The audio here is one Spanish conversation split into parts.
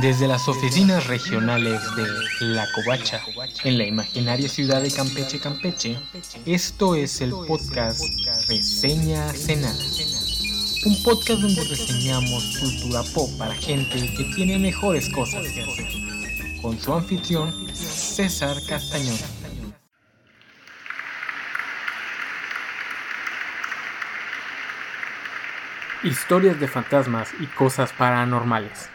Desde las oficinas regionales de La Covacha, en la imaginaria ciudad de Campeche, Campeche, esto es el podcast Reseña Cenada. Un podcast donde reseñamos cultura pop para gente que tiene mejores cosas que hacer. Con su anfitrión, César Castañón. Historias de fantasmas y cosas paranormales.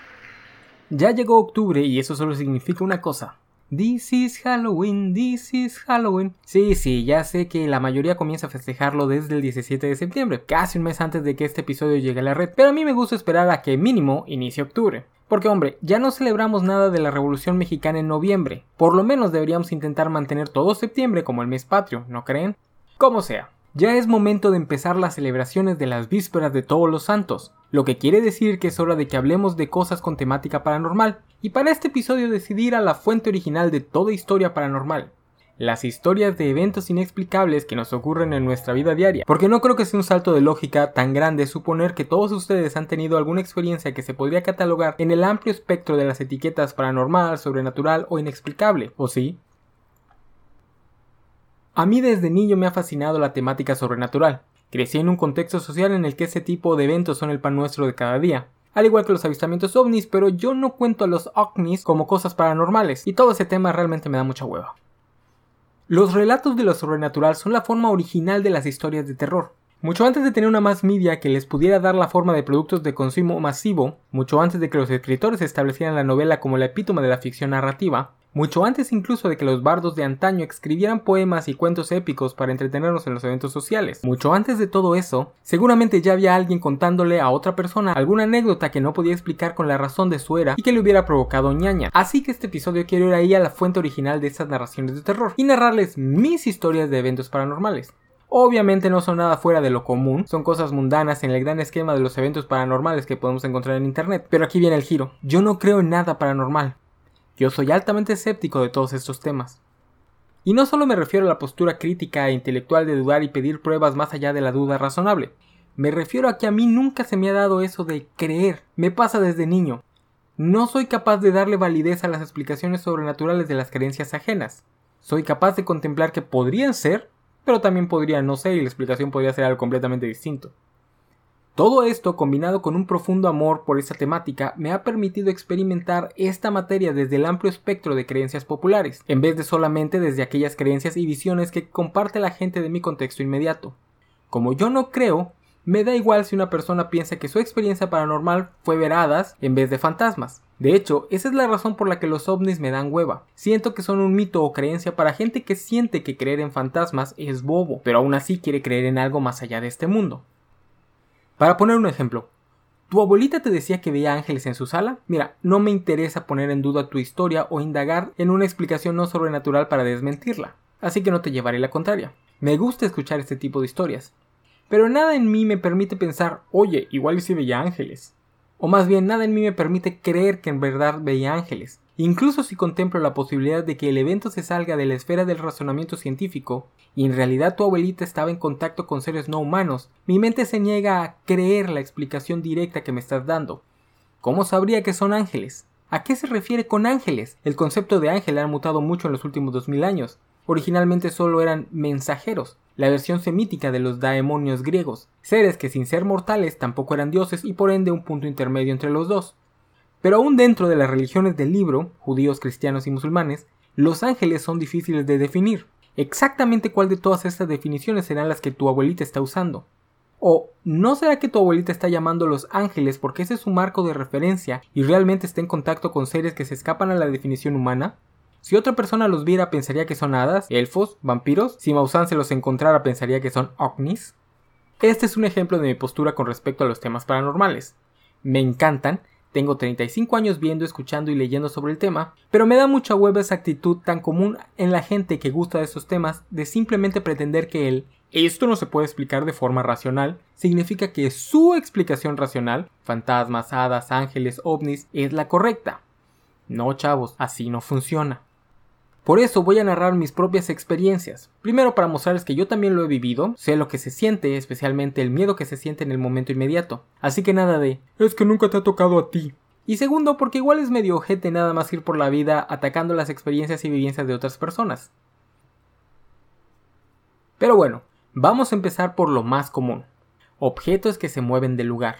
Ya llegó octubre y eso solo significa una cosa. This is Halloween, this is Halloween. Sí, sí, ya sé que la mayoría comienza a festejarlo desde el 17 de septiembre, casi un mes antes de que este episodio llegue a la red, pero a mí me gusta esperar a que mínimo inicie octubre. Porque hombre, ya no celebramos nada de la Revolución Mexicana en noviembre, por lo menos deberíamos intentar mantener todo septiembre como el mes patrio, ¿no creen? Como sea, ya es momento de empezar las celebraciones de las vísperas de todos los santos, lo que quiere decir que es hora de que hablemos de cosas con temática paranormal, y para este episodio decidí ir a la fuente original de toda historia paranormal, las historias de eventos inexplicables que nos ocurren en nuestra vida diaria, porque no creo que sea un salto de lógica tan grande suponer que todos ustedes han tenido alguna experiencia que se podría catalogar en el amplio espectro de las etiquetas paranormal, sobrenatural o inexplicable, ¿o sí? A mí desde niño me ha fascinado la temática sobrenatural. Crecí en un contexto social en el que ese tipo de eventos son el pan nuestro de cada día. Al igual que los avistamientos ovnis, pero yo no cuento a los ovnis como cosas paranormales, y todo ese tema realmente me da mucha hueva. Los relatos de lo sobrenatural son la forma original de las historias de terror. Mucho antes de tener una más media que les pudiera dar la forma de productos de consumo masivo, mucho antes de que los escritores establecieran la novela como la epítome de la ficción narrativa, mucho antes incluso de que los bardos de antaño escribieran poemas y cuentos épicos para entretenernos en los eventos sociales. Mucho antes de todo eso, seguramente ya había alguien contándole a otra persona alguna anécdota que no podía explicar con la razón de su era y que le hubiera provocado ñaña. Así que este episodio quiero ir ahí a la fuente original de estas narraciones de terror y narrarles mis historias de eventos paranormales. Obviamente no son nada fuera de lo común, son cosas mundanas en el gran esquema de los eventos paranormales que podemos encontrar en internet. Pero aquí viene el giro. Yo no creo en nada paranormal. Yo soy altamente escéptico de todos estos temas. Y no solo me refiero a la postura crítica e intelectual de dudar y pedir pruebas más allá de la duda razonable. Me refiero a que a mí nunca se me ha dado eso de creer. Me pasa desde niño. No soy capaz de darle validez a las explicaciones sobrenaturales de las creencias ajenas. Soy capaz de contemplar que podrían ser, pero también podrían no ser y la explicación podría ser algo completamente distinto. Todo esto, combinado con un profundo amor por esta temática, me ha permitido experimentar esta materia desde el amplio espectro de creencias populares, en vez de solamente desde aquellas creencias y visiones que comparte la gente de mi contexto inmediato. Como yo no creo, me da igual si una persona piensa que su experiencia paranormal fue veradas en vez de fantasmas. De hecho, esa es la razón por la que los ovnis me dan hueva. Siento que son un mito o creencia para gente que siente que creer en fantasmas es bobo, pero aún así quiere creer en algo más allá de este mundo. Para poner un ejemplo, ¿tu abuelita te decía que veía ángeles en su sala? Mira, no me interesa poner en duda tu historia o indagar en una explicación no sobrenatural para desmentirla, así que no te llevaré la contraria. Me gusta escuchar este tipo de historias, pero nada en mí me permite pensar, oye, igual si veía ángeles. O más bien, nada en mí me permite creer que en verdad veía ángeles. Incluso si contemplo la posibilidad de que el evento se salga de la esfera del razonamiento científico y en realidad tu abuelita estaba en contacto con seres no humanos, mi mente se niega a creer la explicación directa que me estás dando. ¿Cómo sabría que son ángeles? ¿A qué se refiere con ángeles? El concepto de ángel ha mutado mucho en los últimos 2000 años. Originalmente solo eran mensajeros, la versión semítica de los daemonios griegos, seres que sin ser mortales tampoco eran dioses y por ende un punto intermedio entre los dos. Pero aún dentro de las religiones del libro, judíos, cristianos y musulmanes, los ángeles son difíciles de definir. Exactamente cuál de todas estas definiciones serán las que tu abuelita está usando. O, ¿no será que tu abuelita está llamando a los ángeles porque ese es su marco de referencia y realmente está en contacto con seres que se escapan a la definición humana? Si otra persona los viera pensaría que son hadas, elfos, vampiros, si Maussan se los encontrara pensaría que son ovnis. Este es un ejemplo de mi postura con respecto a los temas paranormales. Me encantan, tengo 35 años viendo, escuchando y leyendo sobre el tema, pero me da mucha hueva esa actitud tan común en la gente que gusta de esos temas de simplemente pretender que el esto no se puede explicar de forma racional, significa que su explicación racional, fantasmas, hadas, ángeles, ovnis, es la correcta. No, chavos, así no funciona. Por eso voy a narrar mis propias experiencias. Primero para mostrarles que yo también lo he vivido, sé lo que se siente, especialmente el miedo que se siente en el momento inmediato. Así que nada de, es que nunca te ha tocado a ti. Y segundo, porque igual es medio ojete nada más ir por la vida atacando las experiencias y vivencias de otras personas. Pero bueno, vamos a empezar por lo más común. Objetos que se mueven del lugar.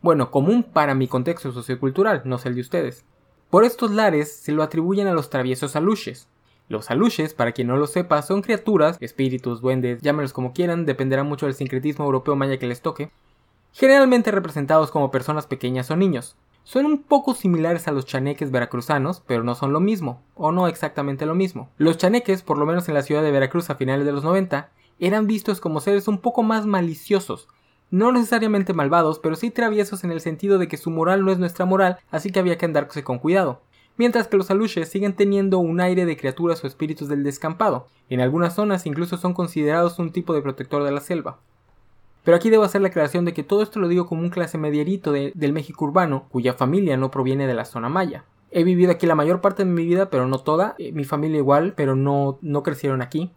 Bueno, común para mi contexto sociocultural, no sé el de ustedes. Por estos lares se lo atribuyen a los traviesos aluches. Los aluches, para quien no lo sepa, son criaturas, espíritus, duendes, llámelos como quieran, dependerá mucho del sincretismo europeo maya que les toque, generalmente representados como personas pequeñas o niños. Son un poco similares a los chaneques veracruzanos, pero no son lo mismo, o no exactamente lo mismo. Los chaneques, por lo menos en la ciudad de Veracruz a finales de los 90, eran vistos como seres un poco más maliciosos, no necesariamente malvados, pero sí traviesos en el sentido de que su moral no es nuestra moral, así que había que andarse con cuidado. Mientras que los aluches siguen teniendo un aire de criaturas o espíritus del descampado. En algunas zonas incluso son considerados un tipo de protector de la selva. Pero aquí debo hacer la aclaración de que todo esto lo digo como un clase medierito del México urbano, cuya familia no proviene de la zona maya. He vivido aquí la mayor parte de mi vida, pero no toda. Eh, mi familia igual, pero no, no crecieron aquí.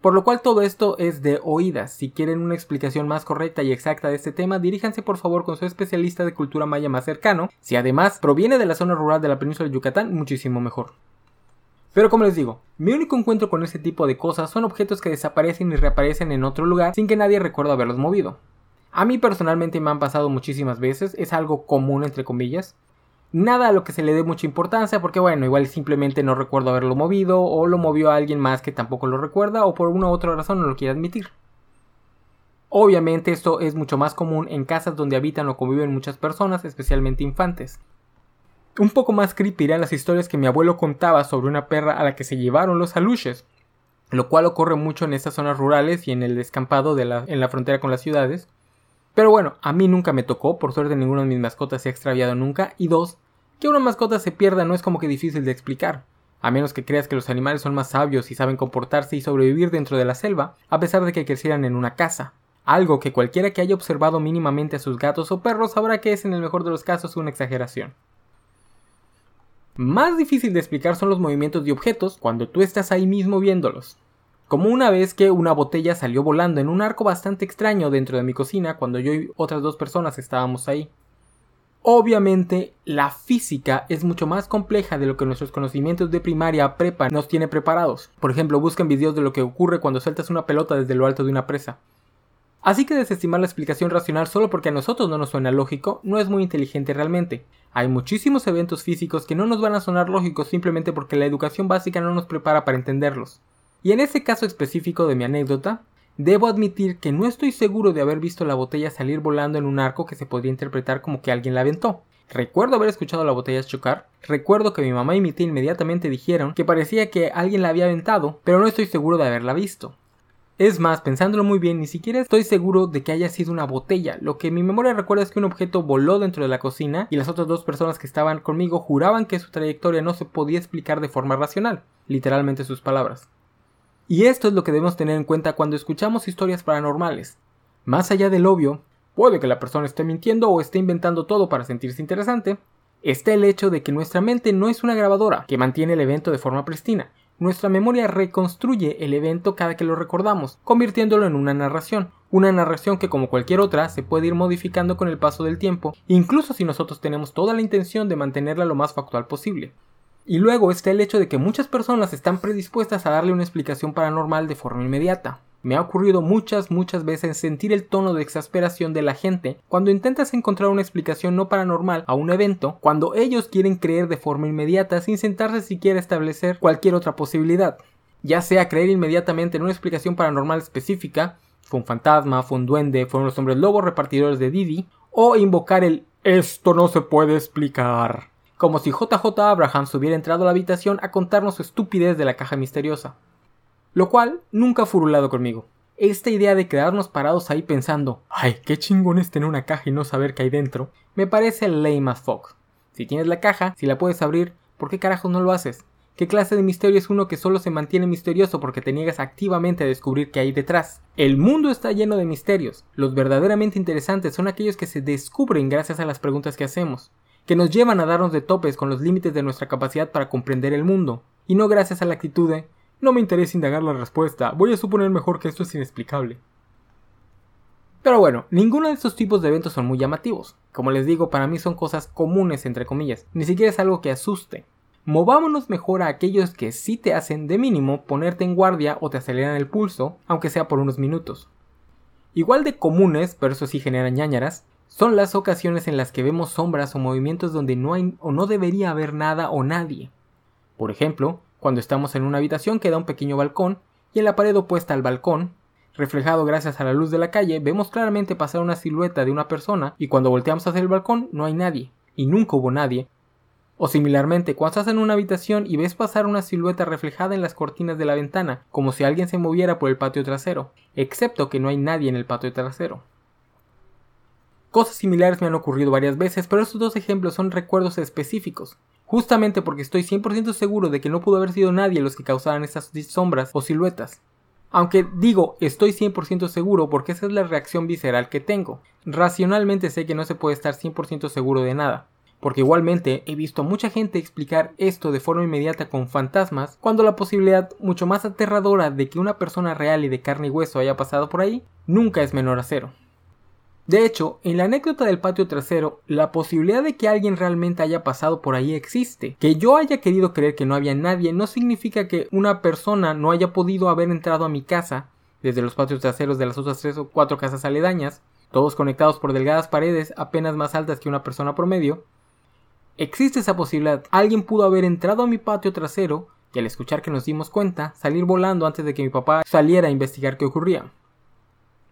Por lo cual todo esto es de oídas. Si quieren una explicación más correcta y exacta de este tema, diríjanse por favor con su especialista de cultura maya más cercano. Si además proviene de la zona rural de la península de Yucatán, muchísimo mejor. Pero como les digo, mi único encuentro con este tipo de cosas son objetos que desaparecen y reaparecen en otro lugar sin que nadie recuerde haberlos movido. A mí personalmente me han pasado muchísimas veces, es algo común entre comillas, Nada a lo que se le dé mucha importancia porque bueno, igual simplemente no recuerdo haberlo movido o lo movió a alguien más que tampoco lo recuerda o por una u otra razón no lo quiere admitir. Obviamente esto es mucho más común en casas donde habitan o conviven muchas personas, especialmente infantes. Un poco más creepy eran las historias que mi abuelo contaba sobre una perra a la que se llevaron los aluches, lo cual ocurre mucho en estas zonas rurales y en el descampado de la, en la frontera con las ciudades, pero bueno, a mí nunca me tocó, por suerte ninguna de mis mascotas se ha extraviado nunca. Y dos, que una mascota se pierda no es como que difícil de explicar. A menos que creas que los animales son más sabios y saben comportarse y sobrevivir dentro de la selva, a pesar de que crecieran en una casa. Algo que cualquiera que haya observado mínimamente a sus gatos o perros sabrá que es en el mejor de los casos una exageración. Más difícil de explicar son los movimientos de objetos cuando tú estás ahí mismo viéndolos como una vez que una botella salió volando en un arco bastante extraño dentro de mi cocina cuando yo y otras dos personas estábamos ahí. Obviamente, la física es mucho más compleja de lo que nuestros conocimientos de primaria prepa nos tiene preparados. Por ejemplo, busquen videos de lo que ocurre cuando sueltas una pelota desde lo alto de una presa. Así que desestimar la explicación racional solo porque a nosotros no nos suena lógico no es muy inteligente realmente. Hay muchísimos eventos físicos que no nos van a sonar lógicos simplemente porque la educación básica no nos prepara para entenderlos. Y en ese caso específico de mi anécdota, debo admitir que no estoy seguro de haber visto la botella salir volando en un arco que se podría interpretar como que alguien la aventó. Recuerdo haber escuchado la botella chocar, recuerdo que mi mamá y mi tía inmediatamente dijeron que parecía que alguien la había aventado, pero no estoy seguro de haberla visto. Es más, pensándolo muy bien, ni siquiera estoy seguro de que haya sido una botella. Lo que mi memoria recuerda es que un objeto voló dentro de la cocina y las otras dos personas que estaban conmigo juraban que su trayectoria no se podía explicar de forma racional, literalmente sus palabras. Y esto es lo que debemos tener en cuenta cuando escuchamos historias paranormales. Más allá del obvio, puede que la persona esté mintiendo o esté inventando todo para sentirse interesante, está el hecho de que nuestra mente no es una grabadora que mantiene el evento de forma pristina. Nuestra memoria reconstruye el evento cada que lo recordamos, convirtiéndolo en una narración, una narración que como cualquier otra se puede ir modificando con el paso del tiempo, incluso si nosotros tenemos toda la intención de mantenerla lo más factual posible. Y luego está el hecho de que muchas personas están predispuestas a darle una explicación paranormal de forma inmediata. Me ha ocurrido muchas, muchas veces sentir el tono de exasperación de la gente cuando intentas encontrar una explicación no paranormal a un evento, cuando ellos quieren creer de forma inmediata sin sentarse siquiera a establecer cualquier otra posibilidad. Ya sea creer inmediatamente en una explicación paranormal específica, fue un fantasma, fue un duende, fueron los hombres lobos repartidores de Didi, o invocar el esto no se puede explicar como si JJ Abrahams hubiera entrado a la habitación a contarnos su estupidez de la caja misteriosa. Lo cual nunca ha furulado conmigo. Esta idea de quedarnos parados ahí pensando, ay, qué chingón es tener una caja y no saber qué hay dentro, me parece lame as fuck. Si tienes la caja, si la puedes abrir, ¿por qué carajos no lo haces? ¿Qué clase de misterio es uno que solo se mantiene misterioso porque te niegas activamente a descubrir qué hay detrás? El mundo está lleno de misterios. Los verdaderamente interesantes son aquellos que se descubren gracias a las preguntas que hacemos que nos llevan a darnos de topes con los límites de nuestra capacidad para comprender el mundo, y no gracias a la actitud de no me interesa indagar la respuesta, voy a suponer mejor que esto es inexplicable. Pero bueno, ninguno de estos tipos de eventos son muy llamativos. Como les digo, para mí son cosas comunes entre comillas, ni siquiera es algo que asuste. Movámonos mejor a aquellos que sí te hacen de mínimo ponerte en guardia o te aceleran el pulso, aunque sea por unos minutos. Igual de comunes, pero eso sí generan ñañaras, son las ocasiones en las que vemos sombras o movimientos donde no hay o no debería haber nada o nadie. Por ejemplo, cuando estamos en una habitación que da un pequeño balcón y en la pared opuesta al balcón Reflejado gracias a la luz de la calle, vemos claramente pasar una silueta de una persona y cuando volteamos hacia el balcón no hay nadie, y nunca hubo nadie. O similarmente, cuando estás en una habitación y ves pasar una silueta reflejada en las cortinas de la ventana, como si alguien se moviera por el patio trasero, excepto que no hay nadie en el patio trasero. Cosas similares me han ocurrido varias veces, pero estos dos ejemplos son recuerdos específicos, justamente porque estoy 100% seguro de que no pudo haber sido nadie los que causaran esas sombras o siluetas. Aunque digo, estoy 100% seguro porque esa es la reacción visceral que tengo. Racionalmente sé que no se puede estar 100% seguro de nada. Porque igualmente he visto a mucha gente explicar esto de forma inmediata con fantasmas, cuando la posibilidad mucho más aterradora de que una persona real y de carne y hueso haya pasado por ahí nunca es menor a cero. De hecho, en la anécdota del patio trasero, la posibilidad de que alguien realmente haya pasado por ahí existe. Que yo haya querido creer que no había nadie no significa que una persona no haya podido haber entrado a mi casa desde los patios traseros de las otras tres o cuatro casas aledañas, todos conectados por delgadas paredes apenas más altas que una persona promedio. Existe esa posibilidad. Alguien pudo haber entrado a mi patio trasero y al escuchar que nos dimos cuenta, salir volando antes de que mi papá saliera a investigar qué ocurría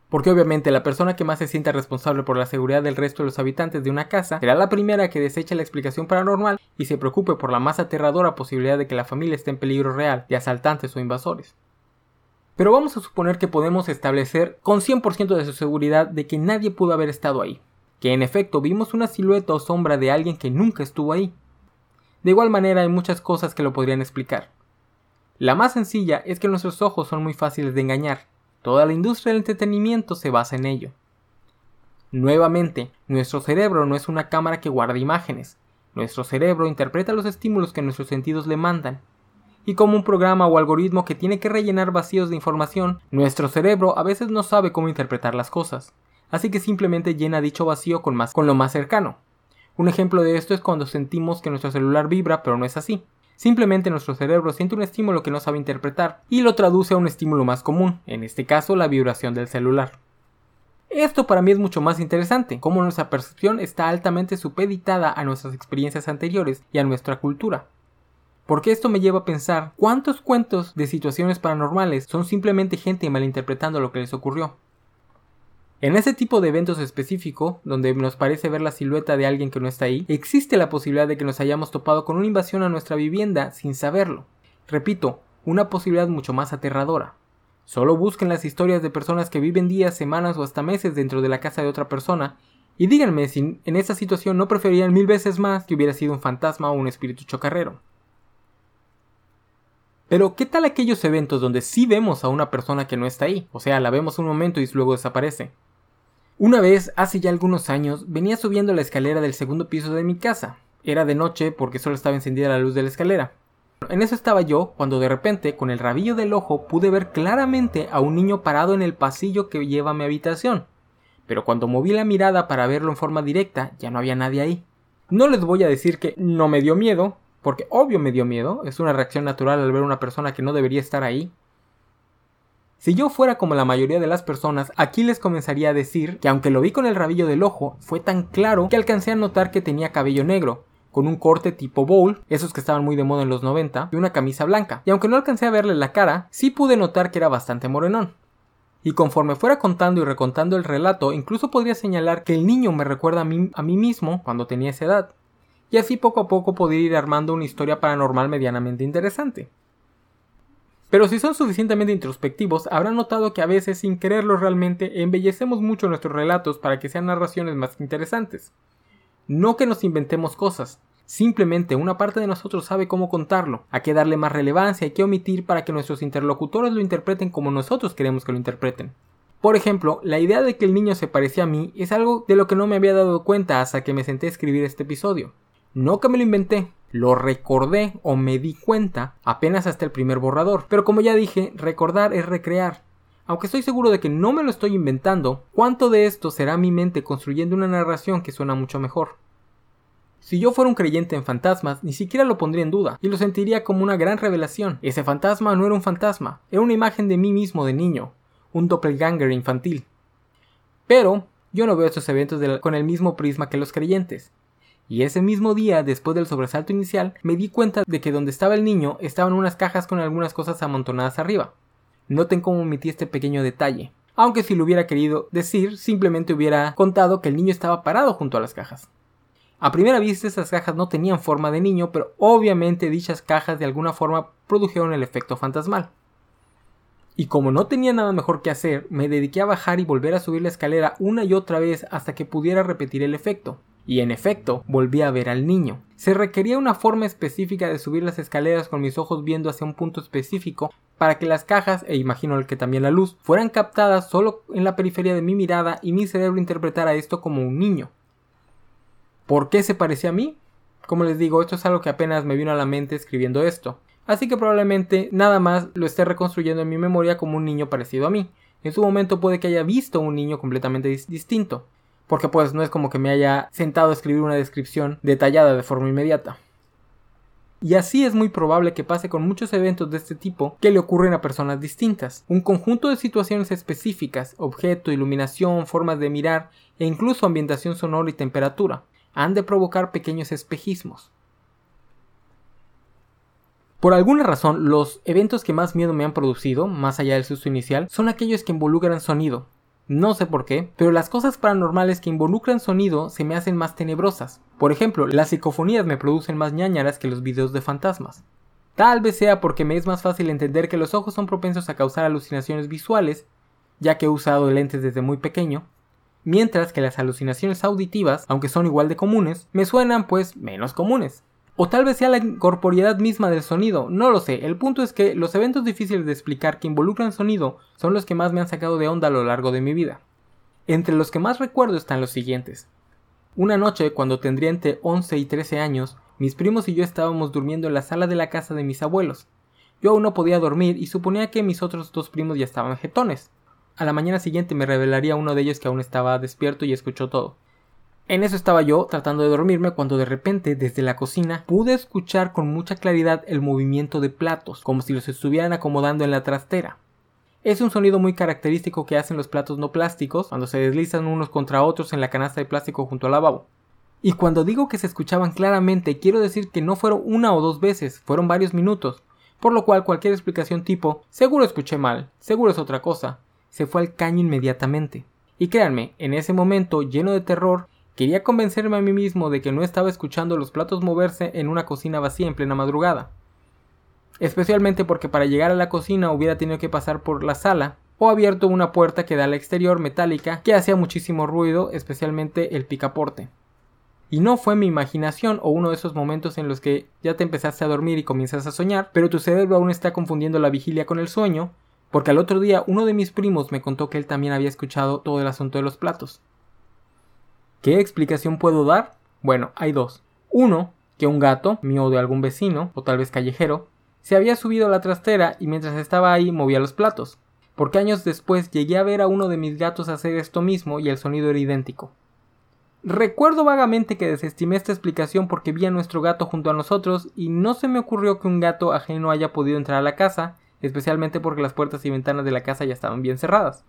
porque obviamente la persona que más se sienta responsable por la seguridad del resto de los habitantes de una casa será la primera que deseche la explicación paranormal y se preocupe por la más aterradora posibilidad de que la familia esté en peligro real de asaltantes o invasores. Pero vamos a suponer que podemos establecer con 100% de su seguridad de que nadie pudo haber estado ahí, que en efecto vimos una silueta o sombra de alguien que nunca estuvo ahí. De igual manera hay muchas cosas que lo podrían explicar. La más sencilla es que nuestros ojos son muy fáciles de engañar, Toda la industria del entretenimiento se basa en ello. Nuevamente, nuestro cerebro no es una cámara que guarda imágenes. Nuestro cerebro interpreta los estímulos que nuestros sentidos le mandan. Y como un programa o algoritmo que tiene que rellenar vacíos de información, nuestro cerebro a veces no sabe cómo interpretar las cosas. Así que simplemente llena dicho vacío con, con lo más cercano. Un ejemplo de esto es cuando sentimos que nuestro celular vibra, pero no es así. Simplemente nuestro cerebro siente un estímulo que no sabe interpretar y lo traduce a un estímulo más común, en este caso la vibración del celular. Esto para mí es mucho más interesante, como nuestra percepción está altamente supeditada a nuestras experiencias anteriores y a nuestra cultura. Porque esto me lleva a pensar cuántos cuentos de situaciones paranormales son simplemente gente malinterpretando lo que les ocurrió. En ese tipo de eventos específico, donde nos parece ver la silueta de alguien que no está ahí, existe la posibilidad de que nos hayamos topado con una invasión a nuestra vivienda sin saberlo. Repito, una posibilidad mucho más aterradora. Solo busquen las historias de personas que viven días, semanas o hasta meses dentro de la casa de otra persona y díganme si en esa situación no preferían mil veces más que hubiera sido un fantasma o un espíritu chocarrero. Pero, ¿qué tal aquellos eventos donde sí vemos a una persona que no está ahí? O sea, la vemos un momento y luego desaparece. Una vez, hace ya algunos años, venía subiendo la escalera del segundo piso de mi casa. Era de noche porque solo estaba encendida la luz de la escalera. En eso estaba yo cuando de repente, con el rabillo del ojo, pude ver claramente a un niño parado en el pasillo que lleva a mi habitación. Pero cuando moví la mirada para verlo en forma directa, ya no había nadie ahí. No les voy a decir que no me dio miedo, porque obvio me dio miedo, es una reacción natural al ver una persona que no debería estar ahí, si yo fuera como la mayoría de las personas, aquí les comenzaría a decir que aunque lo vi con el rabillo del ojo, fue tan claro que alcancé a notar que tenía cabello negro, con un corte tipo bowl, esos que estaban muy de moda en los 90, y una camisa blanca. Y aunque no alcancé a verle la cara, sí pude notar que era bastante morenón. Y conforme fuera contando y recontando el relato, incluso podría señalar que el niño me recuerda a mí, a mí mismo cuando tenía esa edad. Y así poco a poco podría ir armando una historia paranormal medianamente interesante. Pero si son suficientemente introspectivos, habrán notado que a veces, sin quererlo realmente, embellecemos mucho nuestros relatos para que sean narraciones más interesantes. No que nos inventemos cosas, simplemente una parte de nosotros sabe cómo contarlo, a qué darle más relevancia y qué omitir para que nuestros interlocutores lo interpreten como nosotros queremos que lo interpreten. Por ejemplo, la idea de que el niño se parecía a mí es algo de lo que no me había dado cuenta hasta que me senté a escribir este episodio. No que me lo inventé, lo recordé o me di cuenta apenas hasta el primer borrador. Pero como ya dije, recordar es recrear. Aunque estoy seguro de que no me lo estoy inventando, ¿cuánto de esto será mi mente construyendo una narración que suena mucho mejor? Si yo fuera un creyente en fantasmas, ni siquiera lo pondría en duda, y lo sentiría como una gran revelación. Ese fantasma no era un fantasma, era una imagen de mí mismo de niño, un doppelganger infantil. Pero yo no veo estos eventos con el mismo prisma que los creyentes. Y ese mismo día, después del sobresalto inicial, me di cuenta de que donde estaba el niño estaban unas cajas con algunas cosas amontonadas arriba. Noten cómo omití este pequeño detalle. Aunque si lo hubiera querido decir, simplemente hubiera contado que el niño estaba parado junto a las cajas. A primera vista esas cajas no tenían forma de niño, pero obviamente dichas cajas de alguna forma produjeron el efecto fantasmal. Y como no tenía nada mejor que hacer, me dediqué a bajar y volver a subir la escalera una y otra vez hasta que pudiera repetir el efecto. Y en efecto, volví a ver al niño. Se requería una forma específica de subir las escaleras con mis ojos viendo hacia un punto específico para que las cajas, e imagino que también la luz, fueran captadas solo en la periferia de mi mirada y mi cerebro interpretara esto como un niño. ¿Por qué se parecía a mí? Como les digo, esto es algo que apenas me vino a la mente escribiendo esto así que probablemente nada más lo esté reconstruyendo en mi memoria como un niño parecido a mí. En su momento puede que haya visto un niño completamente distinto, porque pues no es como que me haya sentado a escribir una descripción detallada de forma inmediata. Y así es muy probable que pase con muchos eventos de este tipo que le ocurren a personas distintas. Un conjunto de situaciones específicas, objeto, iluminación, formas de mirar e incluso ambientación sonora y temperatura, han de provocar pequeños espejismos. Por alguna razón, los eventos que más miedo me han producido, más allá del susto inicial, son aquellos que involucran sonido. No sé por qué, pero las cosas paranormales que involucran sonido se me hacen más tenebrosas. Por ejemplo, las psicofonías me producen más ñañaras que los videos de fantasmas. Tal vez sea porque me es más fácil entender que los ojos son propensos a causar alucinaciones visuales, ya que he usado lentes desde muy pequeño, mientras que las alucinaciones auditivas, aunque son igual de comunes, me suenan pues menos comunes. O tal vez sea la incorporeidad misma del sonido, no lo sé. El punto es que los eventos difíciles de explicar que involucran sonido son los que más me han sacado de onda a lo largo de mi vida. Entre los que más recuerdo están los siguientes. Una noche, cuando tendría entre 11 y 13 años, mis primos y yo estábamos durmiendo en la sala de la casa de mis abuelos. Yo aún no podía dormir y suponía que mis otros dos primos ya estaban jetones. A la mañana siguiente me revelaría uno de ellos que aún estaba despierto y escuchó todo. En eso estaba yo tratando de dormirme cuando de repente desde la cocina pude escuchar con mucha claridad el movimiento de platos, como si los estuvieran acomodando en la trastera. Es un sonido muy característico que hacen los platos no plásticos cuando se deslizan unos contra otros en la canasta de plástico junto al lavabo. Y cuando digo que se escuchaban claramente, quiero decir que no fueron una o dos veces, fueron varios minutos, por lo cual cualquier explicación tipo seguro escuché mal, seguro es otra cosa, se fue al caño inmediatamente. Y créanme, en ese momento lleno de terror, Quería convencerme a mí mismo de que no estaba escuchando los platos moverse en una cocina vacía en plena madrugada. Especialmente porque para llegar a la cocina hubiera tenido que pasar por la sala o abierto una puerta que da al exterior metálica que hacía muchísimo ruido, especialmente el picaporte. Y no fue mi imaginación o uno de esos momentos en los que ya te empezaste a dormir y comienzas a soñar, pero tu cerebro aún está confundiendo la vigilia con el sueño, porque al otro día uno de mis primos me contó que él también había escuchado todo el asunto de los platos. ¿Qué explicación puedo dar? Bueno, hay dos. Uno, que un gato, mío de algún vecino, o tal vez callejero, se había subido a la trastera y mientras estaba ahí movía los platos. Porque años después llegué a ver a uno de mis gatos hacer esto mismo y el sonido era idéntico. Recuerdo vagamente que desestimé esta explicación porque vi a nuestro gato junto a nosotros y no se me ocurrió que un gato ajeno haya podido entrar a la casa, especialmente porque las puertas y ventanas de la casa ya estaban bien cerradas.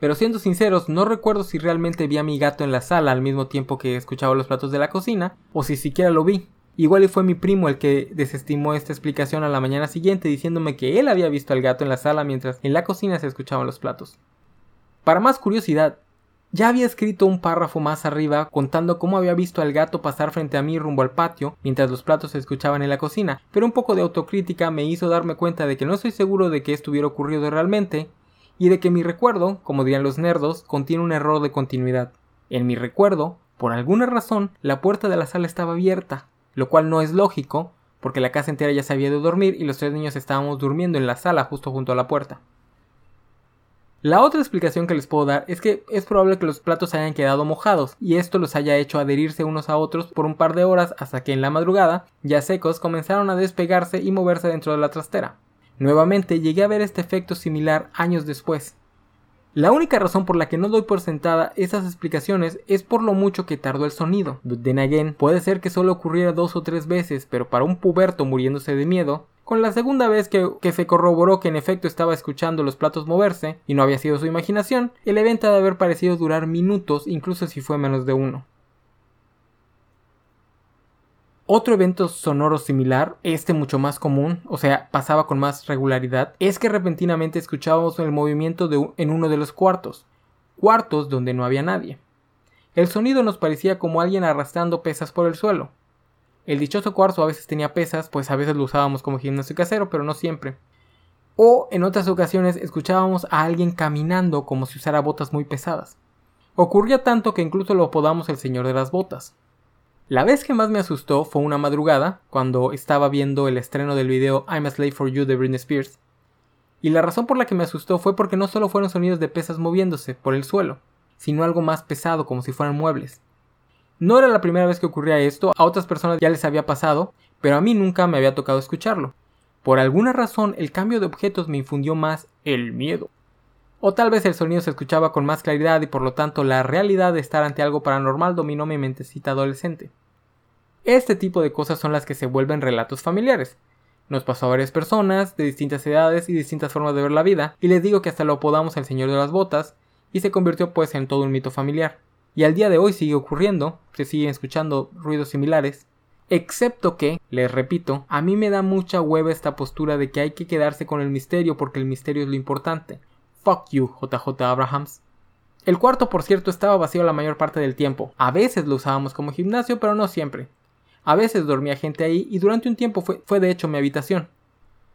Pero siendo sinceros, no recuerdo si realmente vi a mi gato en la sala al mismo tiempo que escuchaba los platos de la cocina, o si siquiera lo vi. Igual y fue mi primo el que desestimó esta explicación a la mañana siguiente diciéndome que él había visto al gato en la sala mientras en la cocina se escuchaban los platos. Para más curiosidad, ya había escrito un párrafo más arriba contando cómo había visto al gato pasar frente a mí rumbo al patio mientras los platos se escuchaban en la cocina, pero un poco de autocrítica me hizo darme cuenta de que no estoy seguro de que esto hubiera ocurrido realmente y de que mi recuerdo, como dirían los nerdos, contiene un error de continuidad. En mi recuerdo, por alguna razón, la puerta de la sala estaba abierta, lo cual no es lógico, porque la casa entera ya se había de dormir y los tres niños estábamos durmiendo en la sala justo junto a la puerta. La otra explicación que les puedo dar es que es probable que los platos hayan quedado mojados y esto los haya hecho adherirse unos a otros por un par de horas hasta que en la madrugada, ya secos, comenzaron a despegarse y moverse dentro de la trastera. Nuevamente llegué a ver este efecto similar años después. La única razón por la que no doy por sentada esas explicaciones es por lo mucho que tardó el sonido. Then again, puede ser que solo ocurriera dos o tres veces, pero para un puberto muriéndose de miedo, con la segunda vez que, que, se corroboró que en efecto estaba escuchando los platos moverse y no había sido su imaginación, el evento ha de haber parecido durar minutos, incluso si fue menos de uno. Otro evento sonoro similar, este mucho más común, o sea, pasaba con más regularidad, es que repentinamente escuchábamos el movimiento de, en uno de los cuartos, cuartos donde no había nadie. El sonido nos parecía como alguien arrastrando pesas por el suelo. El dichoso cuarto a veces tenía pesas, pues a veces lo usábamos como gimnasio casero, pero no siempre. O en otras ocasiones escuchábamos a alguien caminando como si usara botas muy pesadas. Ocurría tanto que incluso lo apodamos el señor de las botas. La vez que más me asustó fue una madrugada, cuando estaba viendo el estreno del video I'm a Slave for You de Britney Spears. Y la razón por la que me asustó fue porque no solo fueron sonidos de pesas moviéndose por el suelo, sino algo más pesado como si fueran muebles. No era la primera vez que ocurría esto, a otras personas ya les había pasado, pero a mí nunca me había tocado escucharlo. Por alguna razón el cambio de objetos me infundió más el miedo. O tal vez el sonido se escuchaba con más claridad y por lo tanto la realidad de estar ante algo paranormal dominó mi mentecita adolescente. Este tipo de cosas son las que se vuelven relatos familiares. Nos pasó a varias personas, de distintas edades y distintas formas de ver la vida, y les digo que hasta lo apodamos el señor de las botas, y se convirtió pues en todo un mito familiar. Y al día de hoy sigue ocurriendo, se siguen escuchando ruidos similares, excepto que, les repito, a mí me da mucha hueva esta postura de que hay que quedarse con el misterio porque el misterio es lo importante. Fuck you, JJ Abrahams. El cuarto, por cierto, estaba vacío la mayor parte del tiempo. A veces lo usábamos como gimnasio, pero no siempre. A veces dormía gente ahí y durante un tiempo fue, de hecho mi habitación.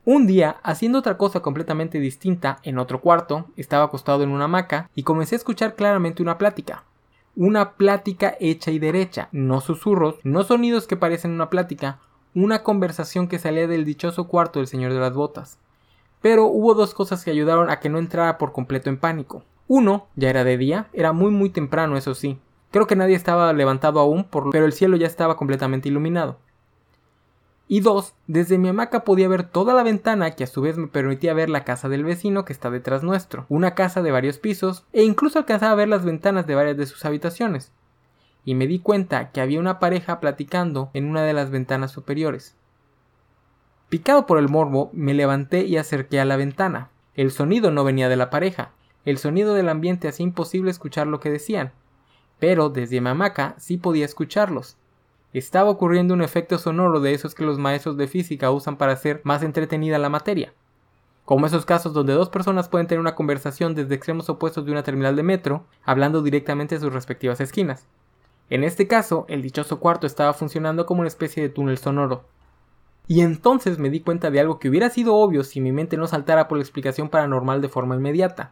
Un día, haciendo otra cosa completamente distinta en otro cuarto, estaba acostado en una hamaca y comencé a escuchar claramente una plática. Una plática hecha y derecha, no susurros, no sonidos que parecen una plática, una conversación que salía del dichoso cuarto del señor de las botas. Pero hubo dos cosas que ayudaron a que no entrara por completo en pánico. Uno, ya era de día, era muy muy temprano, eso sí. Creo que nadie estaba levantado aún, pero el cielo ya estaba completamente iluminado. Y dos, desde mi hamaca podía ver toda la ventana que a su vez me permitía ver la casa del vecino que está detrás nuestro, una casa de varios pisos, e incluso alcanzaba a ver las ventanas de varias de sus habitaciones. Y me di cuenta que había una pareja platicando en una de las ventanas superiores. Picado por el morbo, me levanté y acerqué a la ventana. El sonido no venía de la pareja, el sonido del ambiente hacía imposible escuchar lo que decían, pero desde mi sí podía escucharlos. Estaba ocurriendo un efecto sonoro de esos que los maestros de física usan para hacer más entretenida la materia. Como esos casos donde dos personas pueden tener una conversación desde extremos opuestos de una terminal de metro, hablando directamente de sus respectivas esquinas. En este caso, el dichoso cuarto estaba funcionando como una especie de túnel sonoro. Y entonces me di cuenta de algo que hubiera sido obvio si mi mente no saltara por la explicación paranormal de forma inmediata.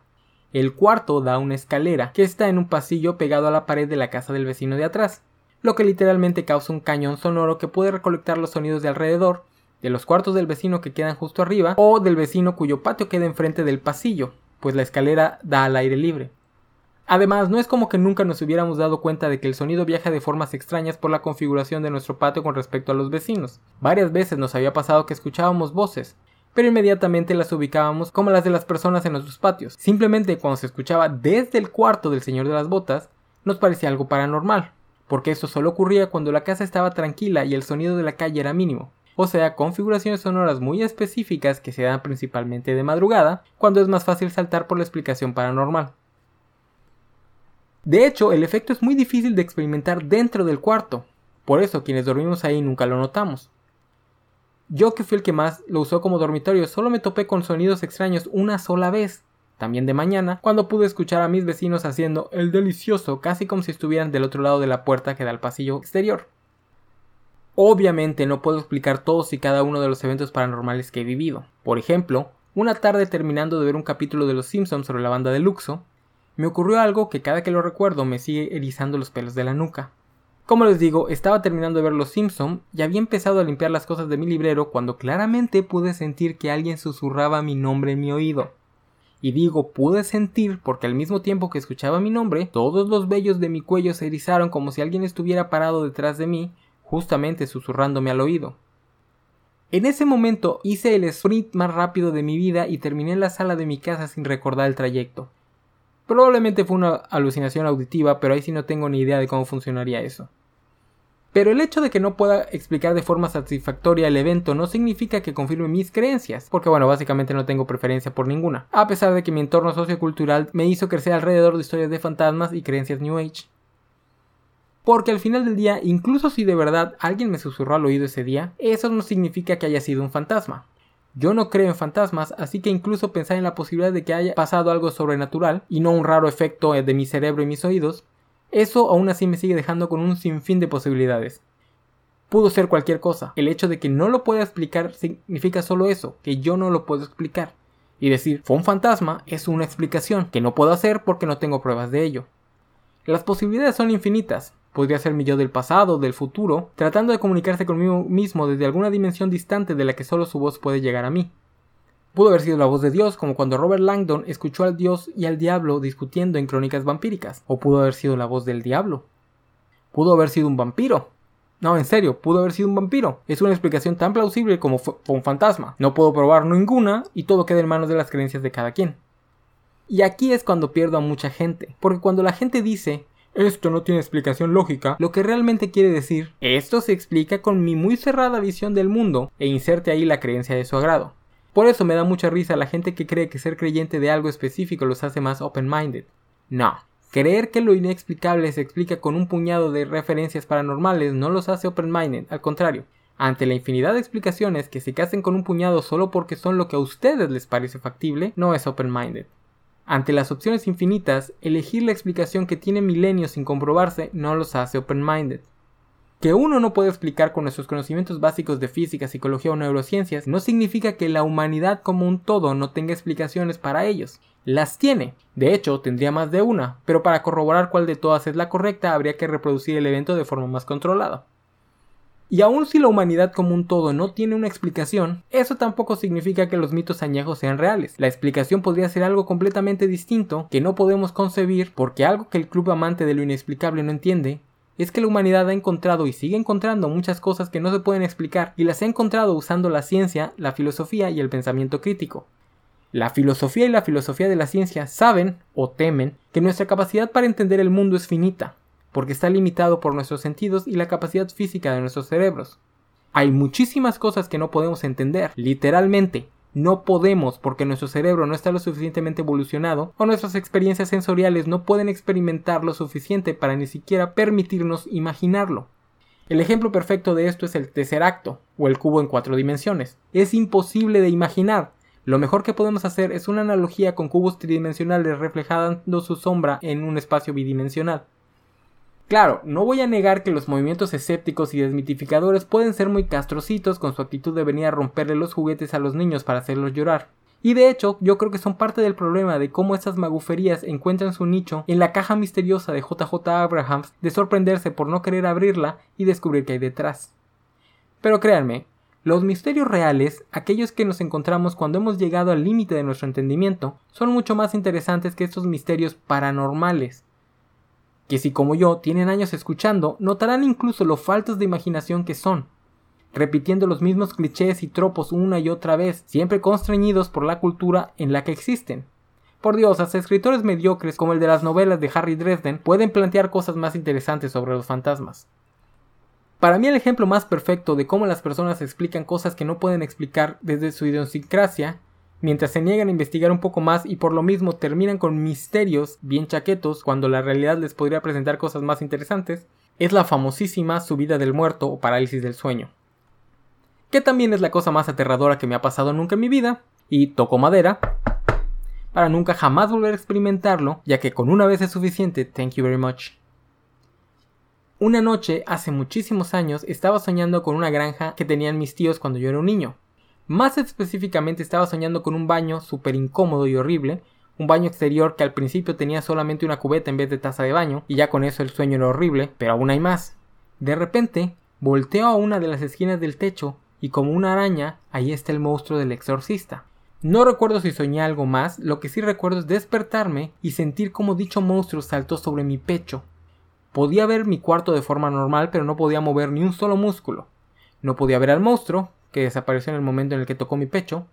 El cuarto da una escalera que está en un pasillo pegado a la pared de la casa del vecino de atrás, lo que literalmente causa un cañón sonoro que puede recolectar los sonidos de alrededor, de los cuartos del vecino que quedan justo arriba o del vecino cuyo patio queda enfrente del pasillo, pues la escalera da al aire libre. Además, no es como que nunca nos hubiéramos dado cuenta de que el sonido viaja de formas extrañas por la configuración de nuestro patio con respecto a los vecinos. Varias veces nos había pasado que escuchábamos voces, pero inmediatamente las ubicábamos como las de las personas en nuestros patios. Simplemente cuando se escuchaba desde el cuarto del señor de las botas, nos parecía algo paranormal, porque esto solo ocurría cuando la casa estaba tranquila y el sonido de la calle era mínimo. O sea, configuraciones sonoras muy específicas que se dan principalmente de madrugada, cuando es más fácil saltar por la explicación paranormal. De hecho, el efecto es muy difícil de experimentar dentro del cuarto, por eso quienes dormimos ahí nunca lo notamos. Yo que fui el que más lo usó como dormitorio, solo me topé con sonidos extraños una sola vez, también de mañana, cuando pude escuchar a mis vecinos haciendo el delicioso casi como si estuvieran del otro lado de la puerta que da al pasillo exterior. Obviamente no puedo explicar todos y cada uno de los eventos paranormales que he vivido. Por ejemplo, una tarde terminando de ver un capítulo de Los Simpsons sobre la banda de Luxo, me ocurrió algo que cada que lo recuerdo me sigue erizando los pelos de la nuca. Como les digo, estaba terminando de ver Los Simpson y había empezado a limpiar las cosas de mi librero cuando claramente pude sentir que alguien susurraba mi nombre en mi oído. Y digo pude sentir porque al mismo tiempo que escuchaba mi nombre, todos los vellos de mi cuello se erizaron como si alguien estuviera parado detrás de mí, justamente susurrándome al oído. En ese momento hice el sprint más rápido de mi vida y terminé la sala de mi casa sin recordar el trayecto. Probablemente fue una alucinación auditiva, pero ahí sí no tengo ni idea de cómo funcionaría eso. Pero el hecho de que no pueda explicar de forma satisfactoria el evento no significa que confirme mis creencias, porque bueno, básicamente no tengo preferencia por ninguna, a pesar de que mi entorno sociocultural me hizo crecer alrededor de historias de fantasmas y creencias New Age. Porque al final del día, incluso si de verdad alguien me susurró al oído ese día, eso no significa que haya sido un fantasma. Yo no creo en fantasmas, así que incluso pensar en la posibilidad de que haya pasado algo sobrenatural y no un raro efecto de mi cerebro y mis oídos, eso aún así me sigue dejando con un sinfín de posibilidades. Pudo ser cualquier cosa. El hecho de que no lo pueda explicar significa solo eso, que yo no lo puedo explicar. Y decir, fue un fantasma es una explicación que no puedo hacer porque no tengo pruebas de ello. Las posibilidades son infinitas, Podría ser mi yo del pasado, del futuro, tratando de comunicarse conmigo mismo desde alguna dimensión distante de la que solo su voz puede llegar a mí. Pudo haber sido la voz de Dios, como cuando Robert Langdon escuchó al Dios y al diablo discutiendo en crónicas vampíricas, o pudo haber sido la voz del diablo. Pudo haber sido un vampiro. No, en serio, pudo haber sido un vampiro. Es una explicación tan plausible como fue un fantasma. No puedo probar ninguna y todo queda en manos de las creencias de cada quien. Y aquí es cuando pierdo a mucha gente, porque cuando la gente dice esto no tiene explicación lógica, lo que realmente quiere decir, esto se explica con mi muy cerrada visión del mundo e inserte ahí la creencia de su agrado. Por eso me da mucha risa la gente que cree que ser creyente de algo específico los hace más open-minded. No, creer que lo inexplicable se explica con un puñado de referencias paranormales no los hace open-minded, al contrario. Ante la infinidad de explicaciones que se casen con un puñado solo porque son lo que a ustedes les parece factible, no es open-minded. Ante las opciones infinitas, elegir la explicación que tiene milenios sin comprobarse no los hace open-minded. Que uno no puede explicar con nuestros conocimientos básicos de física, psicología o neurociencias no significa que la humanidad como un todo no tenga explicaciones para ellos. Las tiene. De hecho, tendría más de una, pero para corroborar cuál de todas es la correcta habría que reproducir el evento de forma más controlada. Y aun si la humanidad como un todo no tiene una explicación, eso tampoco significa que los mitos añejos sean reales. La explicación podría ser algo completamente distinto que no podemos concebir porque algo que el club amante de lo inexplicable no entiende es que la humanidad ha encontrado y sigue encontrando muchas cosas que no se pueden explicar y las ha encontrado usando la ciencia, la filosofía y el pensamiento crítico. La filosofía y la filosofía de la ciencia saben o temen que nuestra capacidad para entender el mundo es finita, porque está limitado por nuestros sentidos y la capacidad física de nuestros cerebros. Hay muchísimas cosas que no podemos entender, literalmente. No podemos porque nuestro cerebro no está lo suficientemente evolucionado o nuestras experiencias sensoriales no pueden experimentar lo suficiente para ni siquiera permitirnos imaginarlo. El ejemplo perfecto de esto es el tercer acto, o el cubo en cuatro dimensiones. Es imposible de imaginar. Lo mejor que podemos hacer es una analogía con cubos tridimensionales reflejando su sombra en un espacio bidimensional. Claro, no voy a negar que los movimientos escépticos y desmitificadores pueden ser muy castrocitos con su actitud de venir a romperle los juguetes a los niños para hacerlos llorar. Y de hecho, yo creo que son parte del problema de cómo estas maguferías encuentran su nicho en la caja misteriosa de JJ Abrahams de sorprenderse por no querer abrirla y descubrir qué hay detrás. Pero créanme, los misterios reales, aquellos que nos encontramos cuando hemos llegado al límite de nuestro entendimiento, son mucho más interesantes que estos misterios paranormales, que si como yo tienen años escuchando, notarán incluso lo faltos de imaginación que son, repitiendo los mismos clichés y tropos una y otra vez, siempre constreñidos por la cultura en la que existen. Por Dios, hasta escritores mediocres como el de las novelas de Harry Dresden pueden plantear cosas más interesantes sobre los fantasmas. Para mí el ejemplo más perfecto de cómo las personas explican cosas que no pueden explicar desde su idiosincrasia mientras se niegan a investigar un poco más y por lo mismo terminan con misterios bien chaquetos cuando la realidad les podría presentar cosas más interesantes, es la famosísima subida del muerto o parálisis del sueño. Que también es la cosa más aterradora que me ha pasado nunca en mi vida, y toco madera, para nunca jamás volver a experimentarlo, ya que con una vez es suficiente, thank you very much. Una noche, hace muchísimos años, estaba soñando con una granja que tenían mis tíos cuando yo era un niño. Más específicamente estaba soñando con un baño súper incómodo y horrible, un baño exterior que al principio tenía solamente una cubeta en vez de taza de baño, y ya con eso el sueño era horrible, pero aún hay más. De repente, volteo a una de las esquinas del techo, y como una araña, ahí está el monstruo del exorcista. No recuerdo si soñé algo más, lo que sí recuerdo es despertarme y sentir como dicho monstruo saltó sobre mi pecho. Podía ver mi cuarto de forma normal, pero no podía mover ni un solo músculo. No podía ver al monstruo, que desapareció en el momento en el que tocó mi pecho,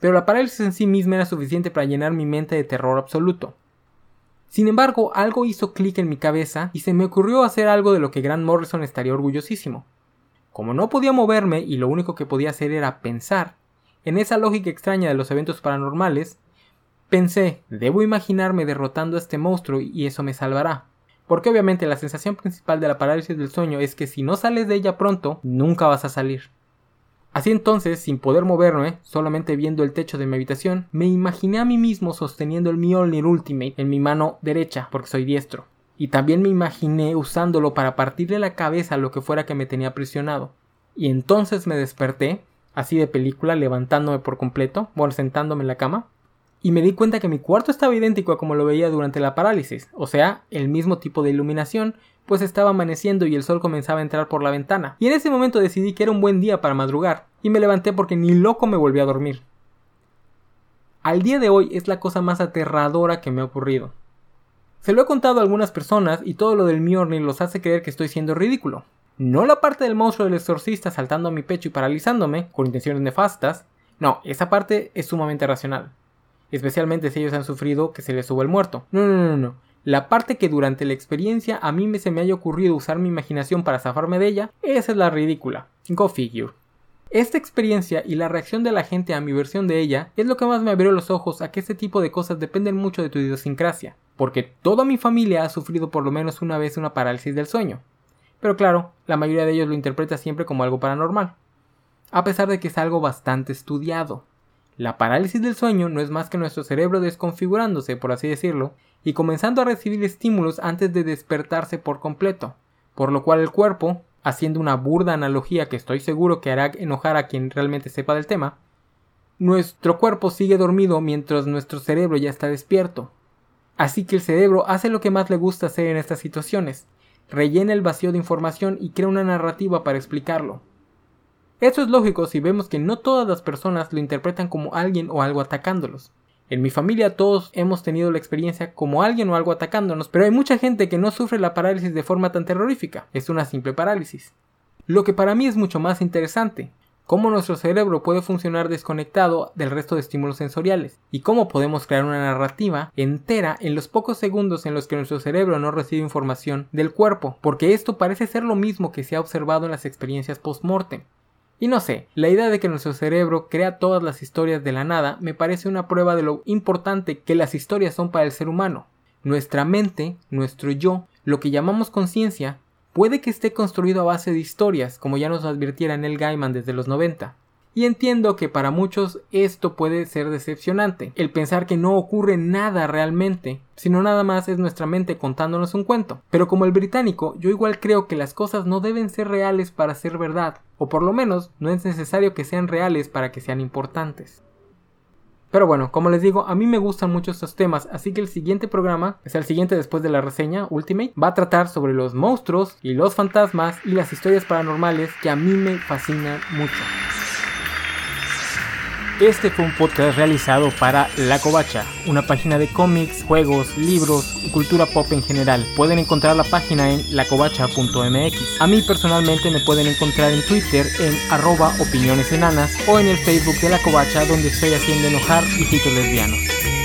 pero la parálisis en sí misma era suficiente para llenar mi mente de terror absoluto. Sin embargo, algo hizo clic en mi cabeza y se me ocurrió hacer algo de lo que Grant Morrison estaría orgullosísimo. Como no podía moverme y lo único que podía hacer era pensar, en esa lógica extraña de los eventos paranormales, pensé, debo imaginarme derrotando a este monstruo y eso me salvará. Porque obviamente la sensación principal de la parálisis del sueño es que si no sales de ella pronto, nunca vas a salir. Así entonces, sin poder moverme, solamente viendo el techo de mi habitación, me imaginé a mí mismo sosteniendo el Mjolnir Ultimate en mi mano derecha, porque soy diestro. Y también me imaginé usándolo para partirle la cabeza a lo que fuera que me tenía presionado. Y entonces me desperté, así de película, levantándome por completo, o sentándome en la cama, y me di cuenta que mi cuarto estaba idéntico a como lo veía durante la parálisis, o sea, el mismo tipo de iluminación, pues estaba amaneciendo y el sol comenzaba a entrar por la ventana, y en ese momento decidí que era un buen día para madrugar, y me levanté porque ni loco me volví a dormir. Al día de hoy es la cosa más aterradora que me ha ocurrido. Se lo he contado a algunas personas y todo lo del Mjolnir los hace creer que estoy siendo ridículo. No la parte del monstruo del exorcista saltando a mi pecho y paralizándome, con intenciones nefastas, no, esa parte es sumamente racional especialmente si ellos han sufrido que se les suba el muerto. No, no, no, no. La parte que durante la experiencia a mí me se me haya ocurrido usar mi imaginación para zafarme de ella, esa es la ridícula. Go figure. Esta experiencia y la reacción de la gente a mi versión de ella es lo que más me abrió los ojos a que este tipo de cosas dependen mucho de tu idiosincrasia, porque toda mi familia ha sufrido por lo menos una vez una parálisis del sueño. Pero claro, la mayoría de ellos lo interpreta siempre como algo paranormal, a pesar de que es algo bastante estudiado. La parálisis del sueño no es más que nuestro cerebro desconfigurándose, por así decirlo, y comenzando a recibir estímulos antes de despertarse por completo, por lo cual el cuerpo, haciendo una burda analogía que estoy seguro que hará enojar a quien realmente sepa del tema, nuestro cuerpo sigue dormido mientras nuestro cerebro ya está despierto. Así que el cerebro hace lo que más le gusta hacer en estas situaciones, rellena el vacío de información y crea una narrativa para explicarlo. Esto es lógico si vemos que no todas las personas lo interpretan como alguien o algo atacándolos. En mi familia todos hemos tenido la experiencia como alguien o algo atacándonos, pero hay mucha gente que no sufre la parálisis de forma tan terrorífica, es una simple parálisis. Lo que para mí es mucho más interesante, cómo nuestro cerebro puede funcionar desconectado del resto de estímulos sensoriales y cómo podemos crear una narrativa entera en los pocos segundos en los que nuestro cerebro no recibe información del cuerpo, porque esto parece ser lo mismo que se ha observado en las experiencias post-mortem. Y no sé, la idea de que nuestro cerebro crea todas las historias de la nada me parece una prueba de lo importante que las historias son para el ser humano. Nuestra mente, nuestro yo, lo que llamamos conciencia, puede que esté construido a base de historias, como ya nos advirtiera Neil Gaiman desde los 90. Y entiendo que para muchos esto puede ser decepcionante, el pensar que no ocurre nada realmente, sino nada más es nuestra mente contándonos un cuento. Pero como el británico, yo igual creo que las cosas no deben ser reales para ser verdad, o por lo menos no es necesario que sean reales para que sean importantes. Pero bueno, como les digo, a mí me gustan mucho estos temas, así que el siguiente programa, es el siguiente después de la reseña Ultimate, va a tratar sobre los monstruos y los fantasmas y las historias paranormales que a mí me fascinan mucho. Este fue un podcast realizado para La Covacha, una página de cómics, juegos, libros y cultura pop en general. Pueden encontrar la página en lacovacha.mx. A mí personalmente me pueden encontrar en Twitter en arroba opiniones enanas o en el Facebook de La Covacha donde estoy haciendo enojar hijitos lesbianos.